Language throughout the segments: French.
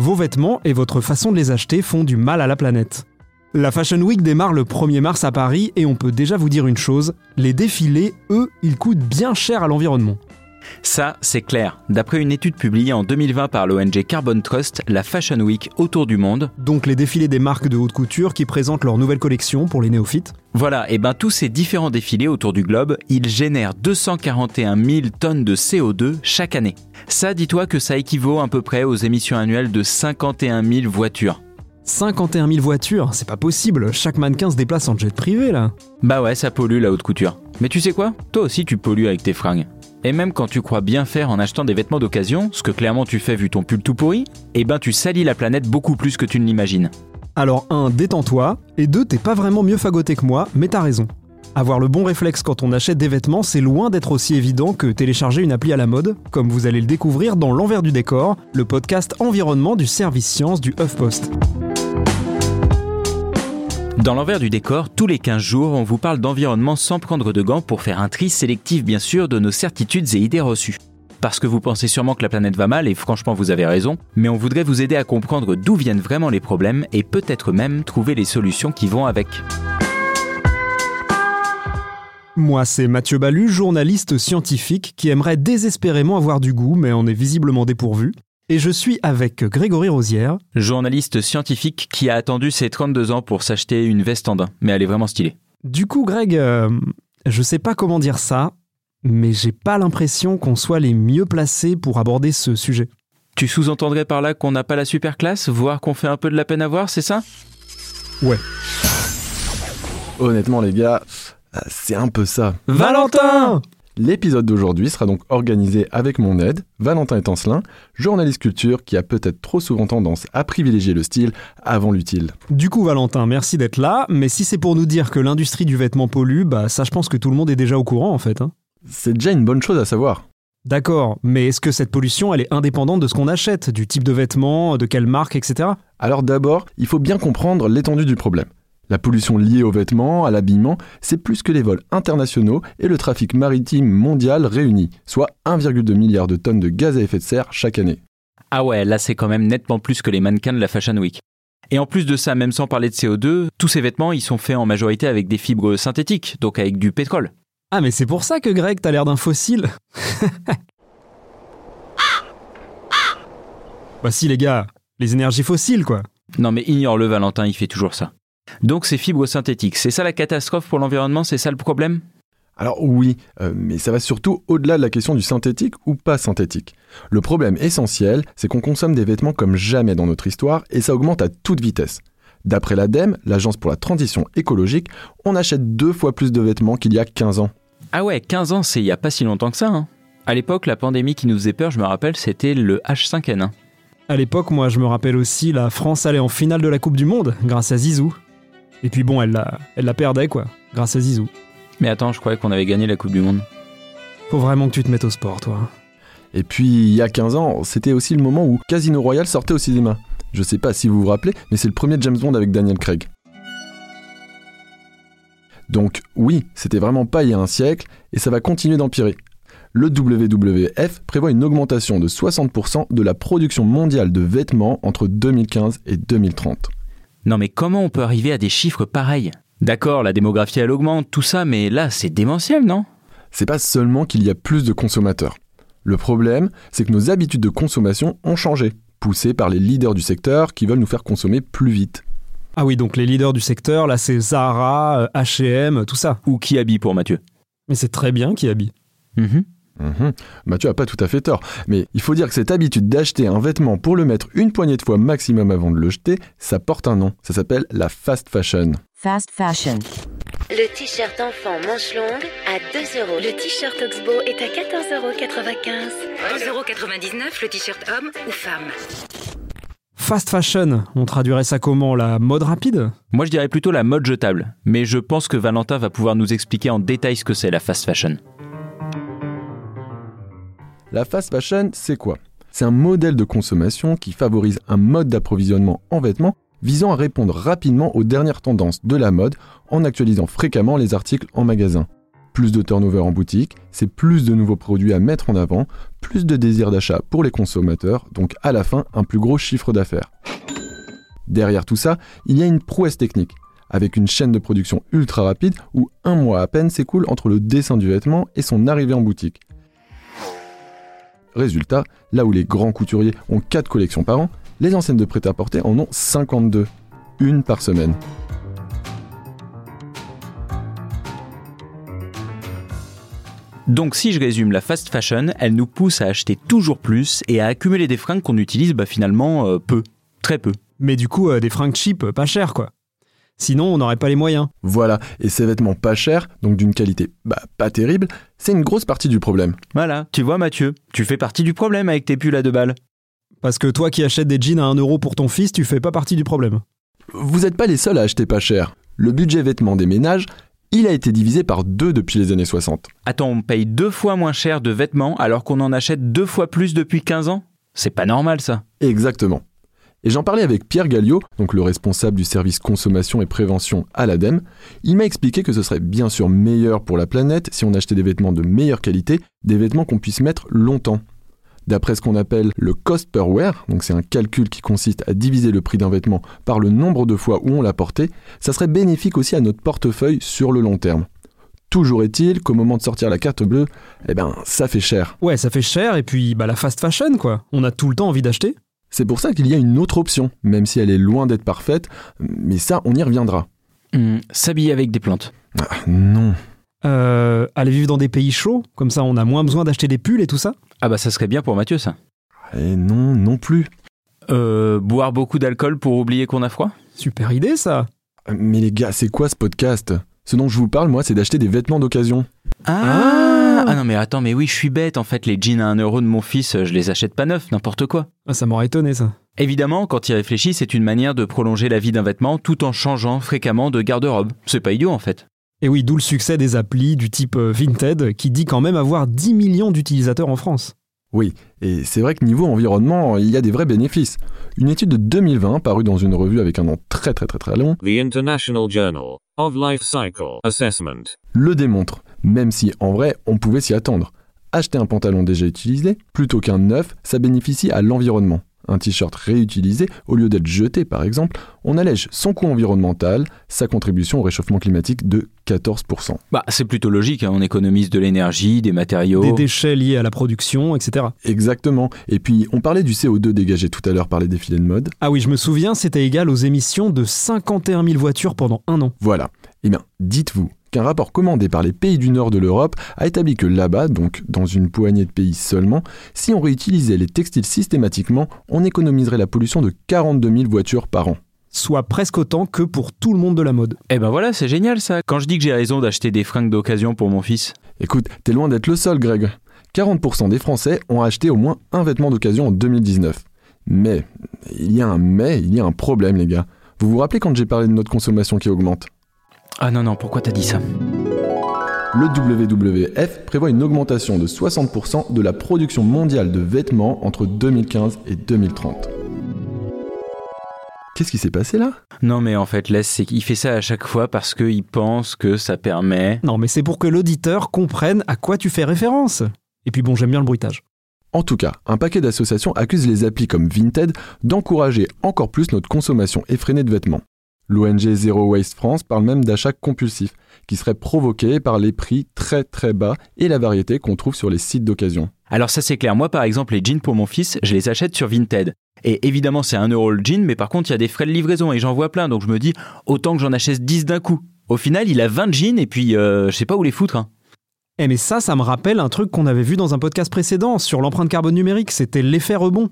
Vos vêtements et votre façon de les acheter font du mal à la planète. La Fashion Week démarre le 1er mars à Paris et on peut déjà vous dire une chose, les défilés, eux, ils coûtent bien cher à l'environnement. Ça, c'est clair. D'après une étude publiée en 2020 par l'ONG Carbon Trust, la Fashion Week autour du monde, Donc les défilés des marques de haute couture qui présentent leurs nouvelles collections pour les néophytes. voilà, et ben tous ces différents défilés autour du globe, ils génèrent 241 000 tonnes de CO2 chaque année. Ça, dis-toi que ça équivaut à peu près aux émissions annuelles de 51 000 voitures. 51 000 voitures, c'est pas possible, chaque mannequin se déplace en jet privé là. Bah ouais, ça pollue la haute couture. Mais tu sais quoi? Toi aussi tu pollues avec tes fringues. Et même quand tu crois bien faire en achetant des vêtements d'occasion, ce que clairement tu fais vu ton pull tout pourri, eh ben tu salis la planète beaucoup plus que tu ne l'imagines. Alors un, détends-toi, et deux, t'es pas vraiment mieux fagoté que moi, mais t'as raison. Avoir le bon réflexe quand on achète des vêtements, c'est loin d'être aussi évident que télécharger une appli à la mode, comme vous allez le découvrir dans L'envers du décor, le podcast environnement du service science du HuffPost. Dans l'envers du décor, tous les 15 jours, on vous parle d'environnement sans prendre de gants pour faire un tri sélectif bien sûr de nos certitudes et idées reçues. Parce que vous pensez sûrement que la planète va mal, et franchement vous avez raison, mais on voudrait vous aider à comprendre d'où viennent vraiment les problèmes et peut-être même trouver les solutions qui vont avec. Moi, c'est Mathieu Balu, journaliste scientifique qui aimerait désespérément avoir du goût, mais en est visiblement dépourvu. Et je suis avec Grégory Rosière. Journaliste scientifique qui a attendu ses 32 ans pour s'acheter une veste en daim, mais elle est vraiment stylée. Du coup, Greg, euh, je sais pas comment dire ça, mais j'ai pas l'impression qu'on soit les mieux placés pour aborder ce sujet. Tu sous-entendrais par là qu'on n'a pas la super classe, voire qu'on fait un peu de la peine à voir, c'est ça? Ouais. Honnêtement, les gars, euh, c'est un peu ça. Valentin L'épisode d'aujourd'hui sera donc organisé avec mon aide, Valentin Étancelin, journaliste culture qui a peut-être trop souvent tendance à privilégier le style avant l'utile. Du coup, Valentin, merci d'être là, mais si c'est pour nous dire que l'industrie du vêtement pollue, bah ça je pense que tout le monde est déjà au courant en fait. hein. C'est déjà une bonne chose à savoir. D'accord, mais est-ce que cette pollution, elle est indépendante de ce qu'on achète, du type de vêtements, de quelle marque, etc. Alors d'abord, il faut bien comprendre l'étendue du problème. La pollution liée aux vêtements, à l'habillement, c'est plus que les vols internationaux et le trafic maritime mondial réunis, soit 1,2 milliard de tonnes de gaz à effet de serre chaque année. Ah ouais, là c'est quand même nettement plus que les mannequins de la Fashion Week. Et en plus de ça, même sans parler de CO2, tous ces vêtements, ils sont faits en majorité avec des fibres synthétiques, donc avec du pétrole. Ah, mais c'est pour ça que Greg, t'as l'air d'un fossile Bah si les gars, les énergies fossiles quoi. Non mais ignore-le Valentin, il fait toujours ça. Donc ces fibres synthétiques, c'est ça la catastrophe pour l'environnement, c'est ça le problème? Alors oui, euh, mais ça va surtout au-delà de la question du synthétique ou pas synthétique. Le problème essentiel, c'est qu'on consomme des vêtements comme jamais dans notre histoire et ça augmente à toute vitesse. D'après l'ADEME, l'Agence pour la transition écologique, on achète deux fois plus de vêtements qu'il y a 15 ans. Ah ouais, 15 ans, c'est il y a pas si longtemps que ça. Hein. À l'époque, la pandémie qui nous faisait peur, je me rappelle, c'était le H5N1. À l'époque, moi, je me rappelle aussi, la France allait en finale de la Coupe du Monde grâce à Zizou. Et puis bon, elle la, elle la perdait quoi, grâce à Zizou. Mais attends, je croyais qu'on avait gagné la Coupe du Monde. Faut vraiment que tu te mettes au sport, toi. Et puis, il y a 15 ans, c'était aussi le moment où Casino Royale sortait au cinéma. Je sais pas si vous vous rappelez, mais c'est le premier James Bond avec Daniel Craig. Donc oui, c'était vraiment pas il y a un siècle, et ça va continuer d'empirer. Le WWF prévoit une augmentation de 60% de la production mondiale de vêtements entre 2015 et 2030. Non mais comment on peut arriver à des chiffres pareils? D'accord, la démographie elle augmente, tout ça, mais là c'est démentiel, non? C'est pas seulement qu'il y a plus de consommateurs. Le problème, c'est que nos habitudes de consommation ont changé. poussée par les leaders du secteur qui veulent nous faire consommer plus vite. Ah oui, donc les leaders du secteur, là c'est Zara, H&M, tout ça. Ou qui habille pour Mathieu Mais c'est très bien qui habille. Mhm. Mhm. Mathieu a pas tout à fait tort, mais il faut dire que cette habitude d'acheter un vêtement pour le mettre une poignée de fois maximum avant de le jeter, ça porte un nom, ça s'appelle la fast fashion. Fast fashion. Le t-shirt enfant manche longue à 2 euros. Le t-shirt Oxbow est à 14,95€. 2,99€ le t-shirt homme ou femme. Fast fashion, on traduirait ça comment? La mode rapide? Moi je dirais plutôt la mode jetable, mais je pense que Valentin va pouvoir nous expliquer en détail ce que c'est la fast fashion. La fast fashion, c'est quoi? C'est un modèle de consommation qui favorise un mode d'approvisionnement en vêtements visant à répondre rapidement aux dernières tendances de la mode en actualisant fréquemment les articles en magasin. Plus de turnover en boutique, c'est plus de nouveaux produits à mettre en avant, plus de désir d'achat pour les consommateurs, donc à la fin un plus gros chiffre d'affaires. Derrière tout ça, il y a une prouesse technique, avec une chaîne de production ultra rapide où un mois à peine s'écoule entre le dessin du vêtement et son arrivée en boutique. Résultat, là où les grands couturiers ont 4 collections par an, les enseignes de prêt-à-porter en ont 52, une par semaine. Donc si je résume, la fast fashion, elle nous pousse à acheter toujours plus et à accumuler des fringues qu'on utilise bah, finalement euh, peu, très peu. Mais du coup, euh, des fringues cheap, euh, pas chères quoi. Sinon, on n'aurait pas les moyens. Voilà, et ces vêtements pas chers, donc d'une qualité bah, pas terrible, c'est une grosse partie du problème. Voilà, tu vois Mathieu, tu fais partie du problème avec tes pulls à deux balles. Parce que toi qui achètes des jeans à 1 euro pour ton fils, tu fais pas partie du problème. Vous n'êtes pas les seuls à acheter pas cher. Le budget vêtements des ménages, il a été divisé par deux depuis les années 60. Attends, on paye deux fois moins cher de vêtements alors qu'on en achète deux fois plus depuis 15 ans? C'est pas normal ça. Exactement. Et j'en parlais avec Pierre Galliot, donc le responsable du service consommation et prévention à l'ADEME. Il m'a expliqué que ce serait bien sûr meilleur pour la planète si on achetait des vêtements de meilleure qualité, des vêtements qu'on puisse mettre longtemps. D'après ce qu'on appelle le cost per wear, c'est un calcul qui consiste à diviser le prix d'un vêtement par le nombre de fois où on l'a porté, ça serait bénéfique aussi à notre portefeuille sur le long terme. Toujours est-il qu'au moment de sortir la carte bleue, eh ben ça fait cher. Ouais, ça fait cher et puis bah la fast fashion quoi. On a tout le temps envie d'acheter. C'est pour ça qu'il y a une autre option, même si elle est loin d'être parfaite, mais ça on y reviendra. Hmm, S'habiller avec des plantes. Ah, non. Euh, aller vivre dans des pays chauds, comme ça on a moins besoin d'acheter des pulls et tout ça. Ah bah ça serait bien pour Mathieu ça. Et non, non plus. Euh, boire beaucoup d'alcool pour oublier qu'on a froid? Super idée ça. Mais les gars, c'est quoi ce podcast? Ce dont je vous parle, moi, c'est d'acheter des vêtements d'occasion. Ah, ah non mais attends, mais oui, je suis bête en fait, les jeans à 1 euro de mon fils, je les achète pas neufs, n'importe quoi. Ah, ça m'aurait étonné ça. Évidemment, quand il réfléchit, c'est une manière de prolonger la vie d'un vêtement tout en changeant fréquemment de garde-robe. C'est pas idiot en fait. Et oui, d'où le succès des applis du type euh, Vinted qui dit quand même avoir 10 millions d'utilisateurs en France. Oui, et c'est vrai que niveau environnement, il y a des vrais bénéfices. Une étude de 2020 parue dans une revue avec un nom très très très très long The International Journal of Life Cycle Assessment. le démontre, même si en vrai on pouvait s'y attendre. Acheter un pantalon déjà utilisé plutôt qu'un neuf, ça bénéficie à l'environnement. Un t-shirt réutilisé, au lieu d'être jeté par exemple, on allège son coût environnemental, sa contribution au réchauffement climatique de 14%. Bah c'est plutôt logique, hein, on économise de l'énergie, des matériaux. Des déchets liés à la production, etc. Exactement. Et puis on parlait du CO2 dégagé tout à l'heure par les défilés de mode. Ah oui, je me souviens, c'était égal aux émissions de 51 000 voitures pendant un an. Voilà. Eh bien, dites-vous qu'un rapport commandé par les pays du nord de l'Europe a établi que là-bas, donc dans une poignée de pays seulement, si on réutilisait les textiles systématiquement, on économiserait la pollution de 42 000 voitures par an. Soit presque autant que pour tout le monde de la mode. Eh ben voilà, c'est génial ça. Quand je dis que j'ai raison d'acheter des fringues d'occasion pour mon fils. Écoute, t'es loin d'être le seul, Greg. 40% des Français ont acheté au moins un vêtement d'occasion en 2019. Mais, il y a un mais, il y a un problème, les gars. Vous vous rappelez quand j'ai parlé de notre consommation qui augmente? Ah non, non, pourquoi t'as dit ça Le WWF prévoit une augmentation de 60% de la production mondiale de vêtements entre 2015 et 2030. Qu'est-ce qui s'est passé là? Non mais en fait, laisse, c'est qu'il fait ça à chaque fois parce qu'il pense que ça permet... Non, mais c'est pour que l'auditeur comprenne à quoi tu fais référence. Et puis bon, j'aime bien le bruitage. En tout cas, un paquet d'associations accuse les applis comme Vinted d'encourager encore plus notre consommation effrénée de vêtements. L'ONG Zero Waste France parle même d'achats compulsifs, qui seraient provoqués par les prix très très bas et la variété qu'on trouve sur les sites d'occasion. Alors ça c'est clair, moi par exemple les jeans pour mon fils, je les achète sur Vinted. Et évidemment, c'est un euro le jean, mais par contre, il y a des frais de livraison et j'en vois plein. Donc je me dis, autant que j'en achète 10 d'un coup. Au final, il a 20 jeans et puis euh, je sais pas où les foutre. hein. Eh mais ça, ça me rappelle un truc qu'on avait vu dans un podcast précédent sur l'empreinte carbone numérique, c'était l'effet rebond.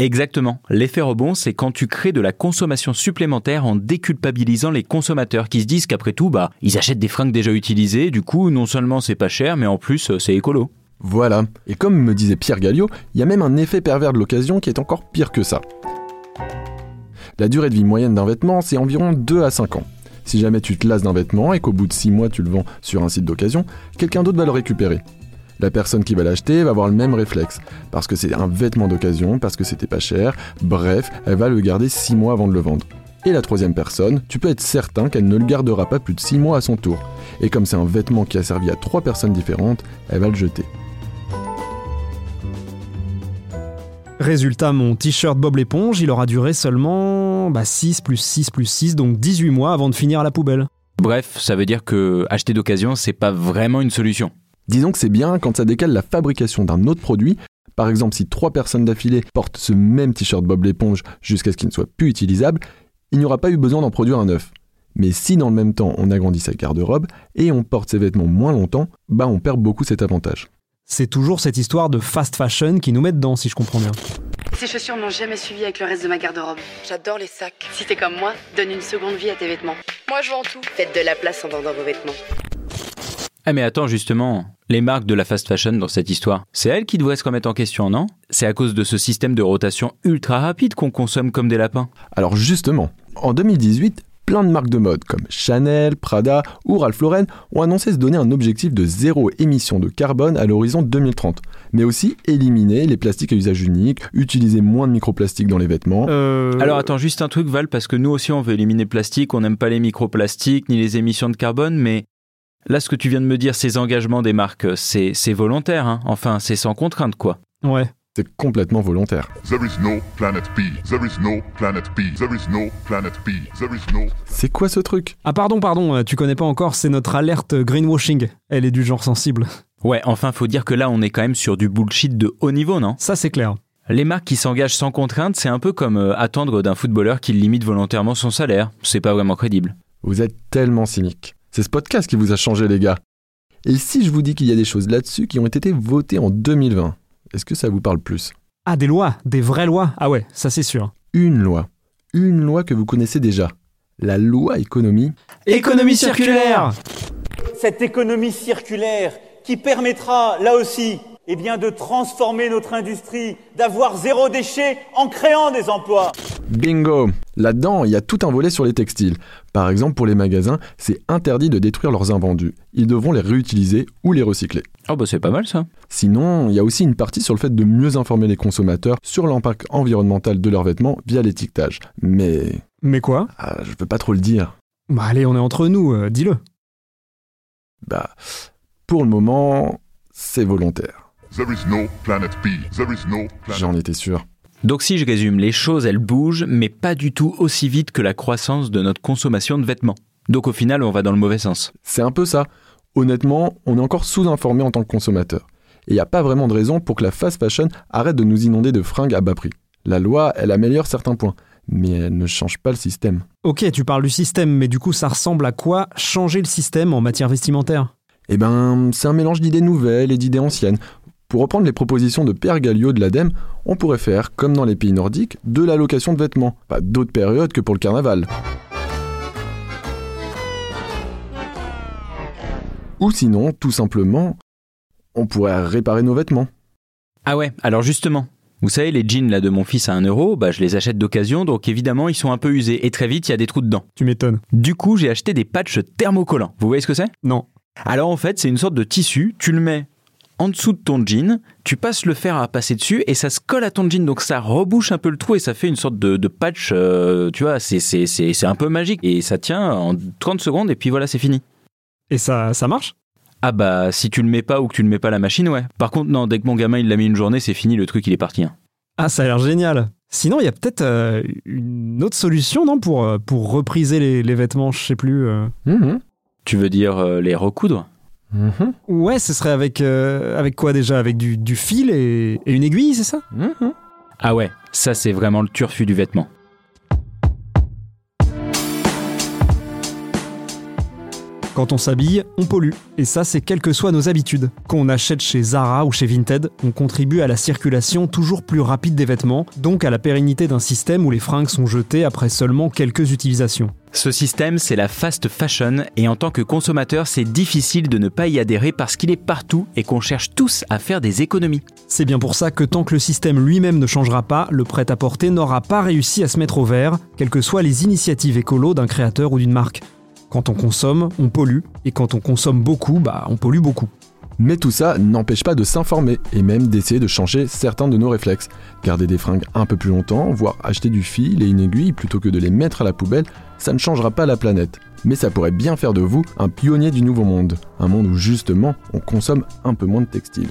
Exactement. L'effet rebond, c'est quand tu crées de la consommation supplémentaire en déculpabilisant les consommateurs qui se disent qu'après tout, bah, ils achètent des fringues déjà utilisées. Du coup, non seulement c'est pas cher, mais en plus, euh, c'est écolo. Voilà. Et comme me disait Pierre Galliot, il y a même un effet pervers de l'occasion qui est encore pire que ça. La durée de vie moyenne d'un vêtement, c'est environ 2 à 5 ans. Si jamais tu te lasses d'un vêtement et qu'au bout de 6 mois tu le vends sur un site d'occasion, quelqu'un d'autre va le récupérer. La personne qui va l'acheter va avoir le même réflexe, parce que c'est un vêtement d'occasion, parce que c'était pas cher, bref, elle va le garder 6 mois avant de le vendre. Et la troisième personne, tu peux être certain qu'elle ne le gardera pas plus de 6 mois à son tour. Et comme c'est un vêtement qui a servi à trois personnes différentes, elle va le jeter. Résultat, mon t-shirt Bob l'éponge, il aura duré seulement bah, 6 plus 6 plus 6, donc 18 mois avant de finir à la poubelle. Bref, ça veut dire que acheter d'occasion, c'est pas vraiment une solution. Disons que c'est bien quand ça décale la fabrication d'un autre produit. Par exemple, si trois personnes d'affilée portent ce même t-shirt Bob l'éponge jusqu'à ce qu'il ne soit plus utilisable, il n'y aura pas eu besoin d'en produire un neuf. Mais si dans le même temps on agrandit sa garde-robe et on porte ses vêtements moins longtemps, bah on perd beaucoup cet avantage. C'est toujours cette histoire de fast fashion qui nous met dedans, si je comprends bien. Ces chaussures m'ont jamais suivi avec le reste de ma garde-robe. J'adore les sacs. Si t'es comme moi, donne une seconde vie à tes vêtements. Moi, je vends tout. Faites de la place en vendant vos vêtements. Ah mais attends, justement, les marques de la fast fashion dans cette histoire, c'est elles qui devraient se remettre en question, non? C'est à cause de ce système de rotation ultra rapide qu'on consomme comme des lapins. Alors justement, en 2018, plein de marques de mode comme Chanel, Prada ou Ralph Lauren ont annoncé se donner un objectif de zéro émission de carbone à l'horizon 2030, mais aussi éliminer les plastiques à usage unique, utiliser moins de microplastiques dans les vêtements. Euh... Alors attends, juste un truc Val, parce que nous aussi on veut éliminer le plastique, on n'aime pas les microplastiques ni les émissions de carbone, mais là ce que tu viens de me dire, ces engagements des marques, c'est c'est volontaire, hein enfin c'est sans contrainte quoi. Ouais. C'est complètement volontaire. There is no planet B. There is no planet B. There is no planet B. There is no. C'est quoi ce truc? Ah pardon, pardon, euh, tu connais pas encore, c'est notre alerte greenwashing. Elle est du genre sensible. Ouais, enfin faut dire que là on est quand même sur du bullshit de haut niveau, non? Ça c'est clair. Les marques qui s'engagent sans contrainte, c'est un peu comme euh, attendre d'un footballeur qui limite volontairement son salaire. C'est pas vraiment crédible. Vous êtes tellement cynique. C'est ce podcast qui vous a changé les gars. Et si je vous dis qu'il y a des choses là-dessus qui ont été votées en 2020 est-ce que ça vous parle plus? Ah, des lois, des vraies lois Ah ouais, ça c'est sûr. Une loi. Une loi que vous connaissez déjà. La loi économie. Économie circulaire Cette économie circulaire qui permettra, là aussi, eh bien, de transformer notre industrie, d'avoir zéro déchet en créant des emplois. Bingo Là-dedans, il y a tout un volet sur les textiles. Par exemple, pour les magasins, c'est interdit de détruire leurs invendus. Ils devront les réutiliser ou les recycler. Oh bah c'est pas mal ça. Sinon, il y a aussi une partie sur le fait de mieux informer les consommateurs sur l'impact environnemental de leurs vêtements via l'étiquetage. Mais... Mais quoi? Ah, Je peux pas trop le dire. Bah allez, on est entre nous, euh, dis-le. Bah, pour le moment, c'est volontaire. There is no planet B. There is no planet J'en étais sûr. Donc si je résume, les choses elles bougent, mais pas du tout aussi vite que la croissance de notre consommation de vêtements. Donc au final, on va dans le mauvais sens. C'est un peu ça. Honnêtement, on est encore sous-informé en tant que consommateur. Et il n'y a pas vraiment de raison pour que la fast fashion arrête de nous inonder de fringues à bas prix. La loi, elle améliore certains points, mais elle ne change pas le système. Ok, tu parles du système, mais du coup ça ressemble à quoi changer le système en matière vestimentaire? Eh ben, c'est un mélange d'idées nouvelles et d'idées anciennes. Pour reprendre les propositions de Pierre Galliot de l'ADEME, on pourrait faire, comme dans les pays nordiques, de l'allocation de vêtements, pas d'autres périodes que pour le carnaval. Ou sinon, tout simplement, on pourrait réparer nos vêtements. Ah ouais, alors justement, vous savez, les jeans là de mon fils à 1 euro, bah je les achète d'occasion, donc évidemment ils sont un peu usés et très vite il y a des trous dedans. Tu m'étonnes. Du coup, j'ai acheté des patchs thermocollants. Vous voyez ce que c'est? Non. Alors en fait, c'est une sorte de tissu, tu le mets en dessous de ton jean, tu passes le fer à passer dessus et ça se colle à ton jean, donc ça rebouche un peu le trou et ça fait une sorte de, de patch, euh, tu vois, c'est, c'est, c'est, c'est un peu magique et ça tient en 30 secondes et puis voilà, c'est fini. Et ça, ça marche? Ah bah si tu le mets pas ou que tu ne mets pas à la machine, ouais. Par contre, non, dès que mon gamin il l'a mis une journée, c'est fini, le truc il est parti. hein. Ah, ça a l'air génial. Sinon, il y a peut-être euh, une autre solution, non, pour, euh, pour repriser les, les vêtements, je sais plus. euh. Mhm. Tu veux dire euh, les recoudre? Mhm. Ouais, ce serait avec, euh, avec quoi déjà? Avec du, du fil et, et une aiguille, c'est ça? Mhm. Ah ouais, ça c'est vraiment le turfu du vêtement. Quand on s'habille, on pollue. Et ça, c'est quelles que soient nos habitudes. Qu'on achète chez Zara ou chez Vinted, on contribue à la circulation toujours plus rapide des vêtements, donc à la pérennité d'un système où les fringues sont jetées après seulement quelques utilisations. Ce système, c'est la fast fashion, et en tant que consommateur, c'est difficile de ne pas y adhérer parce qu'il est partout et qu'on cherche tous à faire des économies. C'est bien pour ça que tant que le système lui-même ne changera pas, le prêt-à-porter n'aura pas réussi à se mettre au vert, quelles que soient les initiatives écolo d'un créateur ou d'une marque. Quand on consomme, on pollue, et quand on consomme beaucoup, bah on pollue beaucoup. Mais tout ça n'empêche pas de s'informer et même d'essayer de changer certains de nos réflexes. Garder des fringues un peu plus longtemps, voire acheter du fil et une aiguille plutôt que de les mettre à la poubelle, ça ne changera pas la planète. Mais ça pourrait bien faire de vous un pionnier du nouveau monde. Un monde où justement on consomme un peu moins de textiles.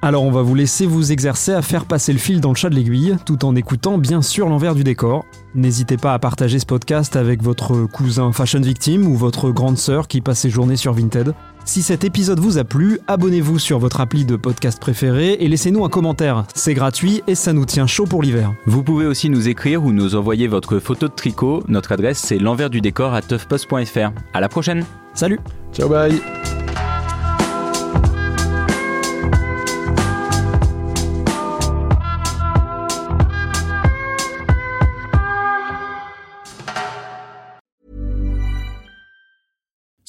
Alors on va vous laisser vous exercer à faire passer le fil dans le chat de l'aiguille, tout en écoutant bien sûr l'envers du décor. N'hésitez pas à partager ce podcast avec votre cousin fashion victime ou votre grande sœur qui passe ses journées sur Vinted. Si cet épisode vous a plu, abonnez-vous sur votre appli de podcast préféré et laissez-nous un commentaire. C'est gratuit et ça nous tient chaud pour l'hiver. Vous pouvez aussi nous écrire ou nous envoyer votre photo de tricot. Notre adresse c'est l'envers du décor à toughpost.fr. À la prochaine. Salut. Ciao bye.